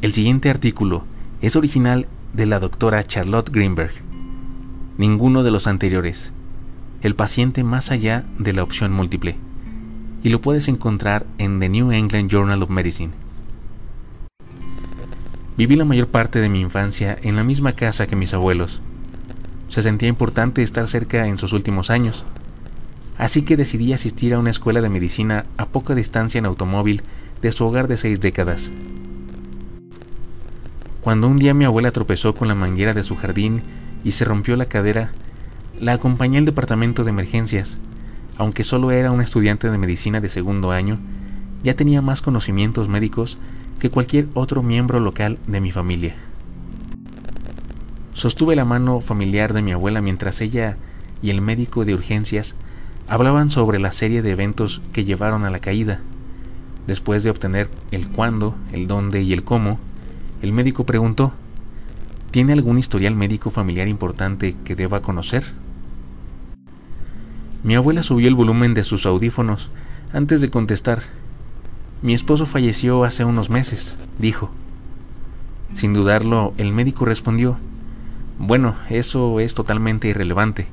El siguiente artículo es original de la doctora Charlotte Greenberg. Ninguno de los anteriores. El paciente más allá de la opción múltiple. Y lo puedes encontrar en The New England Journal of Medicine. Viví la mayor parte de mi infancia en la misma casa que mis abuelos. Se sentía importante estar cerca en sus últimos años, así que decidí asistir a una escuela de medicina a poca distancia en automóvil de su hogar de seis décadas. Cuando un día mi abuela tropezó con la manguera de su jardín y se rompió la cadera, la acompañé al departamento de emergencias. Aunque solo era un estudiante de medicina de segundo año, ya tenía más conocimientos médicos que cualquier otro miembro local de mi familia. Sostuve la mano familiar de mi abuela mientras ella y el médico de urgencias hablaban sobre la serie de eventos que llevaron a la caída. Después de obtener el cuándo, el dónde y el cómo, el médico preguntó, ¿tiene algún historial médico familiar importante que deba conocer? Mi abuela subió el volumen de sus audífonos antes de contestar mi esposo falleció hace unos meses, dijo. Sin dudarlo, el médico respondió, Bueno, eso es totalmente irrelevante.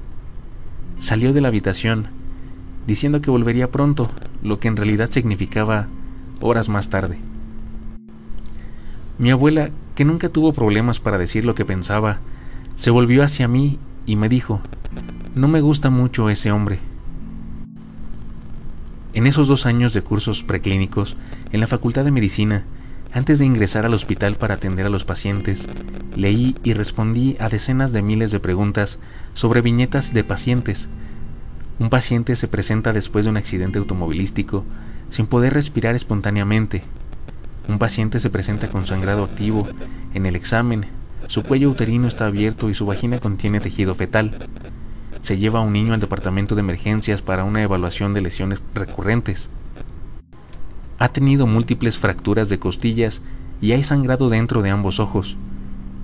Salió de la habitación, diciendo que volvería pronto, lo que en realidad significaba horas más tarde. Mi abuela, que nunca tuvo problemas para decir lo que pensaba, se volvió hacia mí y me dijo, No me gusta mucho ese hombre. En esos dos años de cursos preclínicos en la Facultad de Medicina, antes de ingresar al hospital para atender a los pacientes, leí y respondí a decenas de miles de preguntas sobre viñetas de pacientes. Un paciente se presenta después de un accidente automovilístico sin poder respirar espontáneamente. Un paciente se presenta con sangrado activo en el examen, su cuello uterino está abierto y su vagina contiene tejido fetal se lleva a un niño al departamento de emergencias para una evaluación de lesiones recurrentes. Ha tenido múltiples fracturas de costillas y hay sangrado dentro de ambos ojos.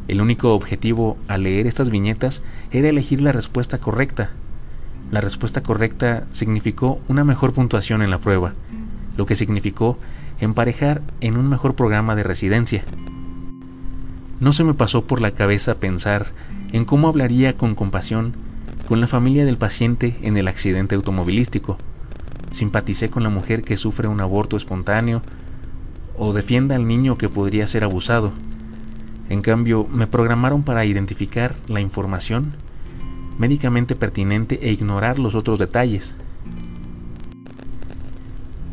El único objetivo al leer estas viñetas era elegir la respuesta correcta. La respuesta correcta significó una mejor puntuación en la prueba, lo que significó emparejar en un mejor programa de residencia. No se me pasó por la cabeza pensar en cómo hablaría con compasión con la familia del paciente en el accidente automovilístico. Simpaticé con la mujer que sufre un aborto espontáneo o defienda al niño que podría ser abusado. En cambio, me programaron para identificar la información médicamente pertinente e ignorar los otros detalles.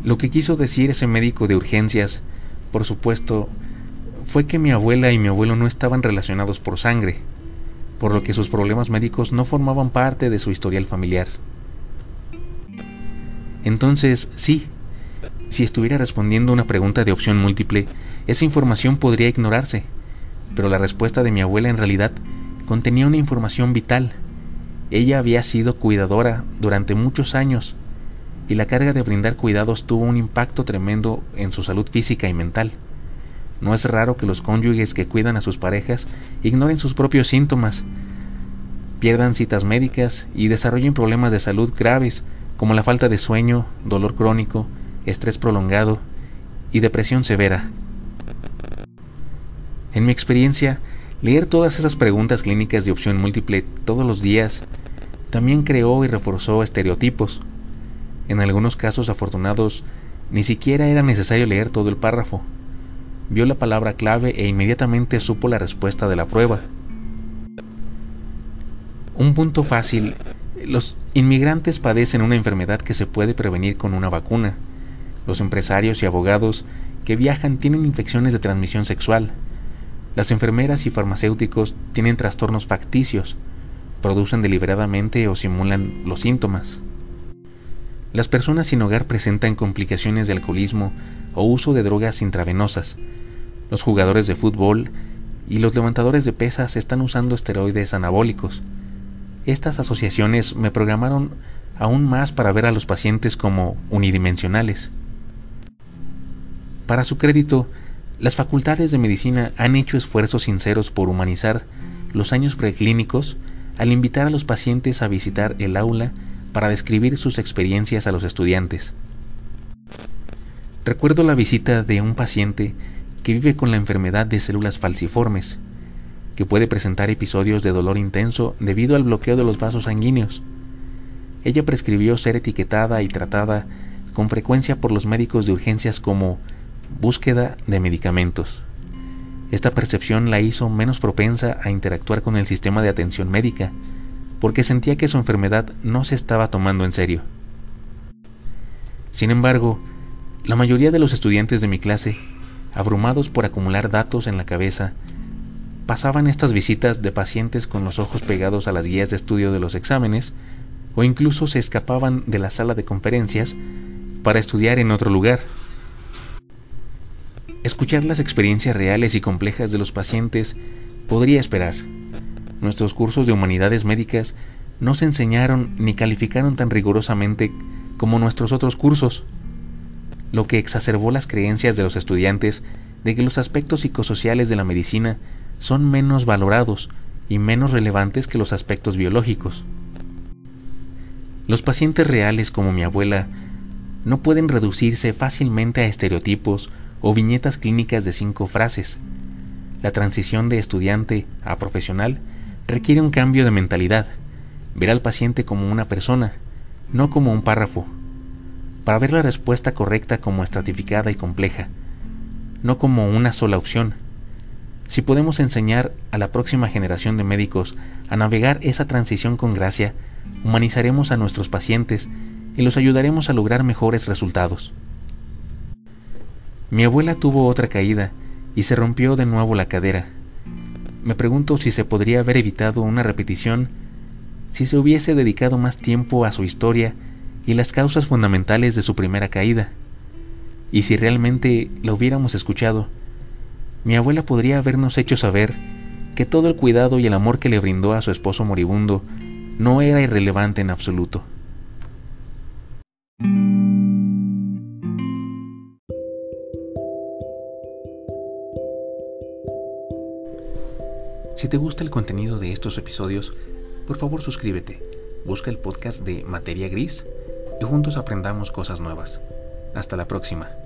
Lo que quiso decir ese médico de urgencias, por supuesto, fue que mi abuela y mi abuelo no estaban relacionados por sangre, por lo que sus problemas médicos no formaban parte de su historial familiar. Entonces, sí, si estuviera respondiendo una pregunta de opción múltiple, esa información podría ignorarse, pero la respuesta de mi abuela en realidad contenía una información vital. Ella había sido cuidadora durante muchos años y la carga de brindar cuidados tuvo un impacto tremendo en su salud física y mental. No es raro que los cónyuges que cuidan a sus parejas ignoren sus propios síntomas, pierdan citas médicas y desarrollen problemas de salud graves como la falta de sueño, dolor crónico, estrés prolongado y depresión severa. En mi experiencia, leer todas esas preguntas clínicas de opción múltiple todos los días también creó y reforzó estereotipos. En algunos casos afortunados, ni siquiera era necesario leer todo el párrafo vio la palabra clave e inmediatamente supo la respuesta de la prueba. Un punto fácil. Los inmigrantes padecen una enfermedad que se puede prevenir con una vacuna. Los empresarios y abogados que viajan tienen infecciones de transmisión sexual. Las enfermeras y farmacéuticos tienen trastornos facticios, producen deliberadamente o simulan los síntomas. Las personas sin hogar presentan complicaciones de alcoholismo o uso de drogas intravenosas, los jugadores de fútbol y los levantadores de pesas están usando esteroides anabólicos. Estas asociaciones me programaron aún más para ver a los pacientes como unidimensionales. Para su crédito, las facultades de medicina han hecho esfuerzos sinceros por humanizar los años preclínicos al invitar a los pacientes a visitar el aula para describir sus experiencias a los estudiantes. Recuerdo la visita de un paciente que vive con la enfermedad de células falciformes, que puede presentar episodios de dolor intenso debido al bloqueo de los vasos sanguíneos. Ella prescribió ser etiquetada y tratada con frecuencia por los médicos de urgencias como búsqueda de medicamentos. Esta percepción la hizo menos propensa a interactuar con el sistema de atención médica, porque sentía que su enfermedad no se estaba tomando en serio. Sin embargo, la mayoría de los estudiantes de mi clase, abrumados por acumular datos en la cabeza, pasaban estas visitas de pacientes con los ojos pegados a las guías de estudio de los exámenes, o incluso se escapaban de la sala de conferencias para estudiar en otro lugar. Escuchar las experiencias reales y complejas de los pacientes podría esperar. Nuestros cursos de humanidades médicas no se enseñaron ni calificaron tan rigurosamente como nuestros otros cursos, lo que exacerbó las creencias de los estudiantes de que los aspectos psicosociales de la medicina son menos valorados y menos relevantes que los aspectos biológicos. Los pacientes reales como mi abuela no pueden reducirse fácilmente a estereotipos o viñetas clínicas de cinco frases. La transición de estudiante a profesional requiere un cambio de mentalidad, ver al paciente como una persona, no como un párrafo, para ver la respuesta correcta como estratificada y compleja, no como una sola opción. Si podemos enseñar a la próxima generación de médicos a navegar esa transición con gracia, humanizaremos a nuestros pacientes y los ayudaremos a lograr mejores resultados. Mi abuela tuvo otra caída y se rompió de nuevo la cadera. Me pregunto si se podría haber evitado una repetición si se hubiese dedicado más tiempo a su historia y las causas fundamentales de su primera caída. Y si realmente la hubiéramos escuchado, mi abuela podría habernos hecho saber que todo el cuidado y el amor que le brindó a su esposo moribundo no era irrelevante en absoluto. Si te gusta el contenido de estos episodios, por favor suscríbete, busca el podcast de Materia Gris y juntos aprendamos cosas nuevas. Hasta la próxima.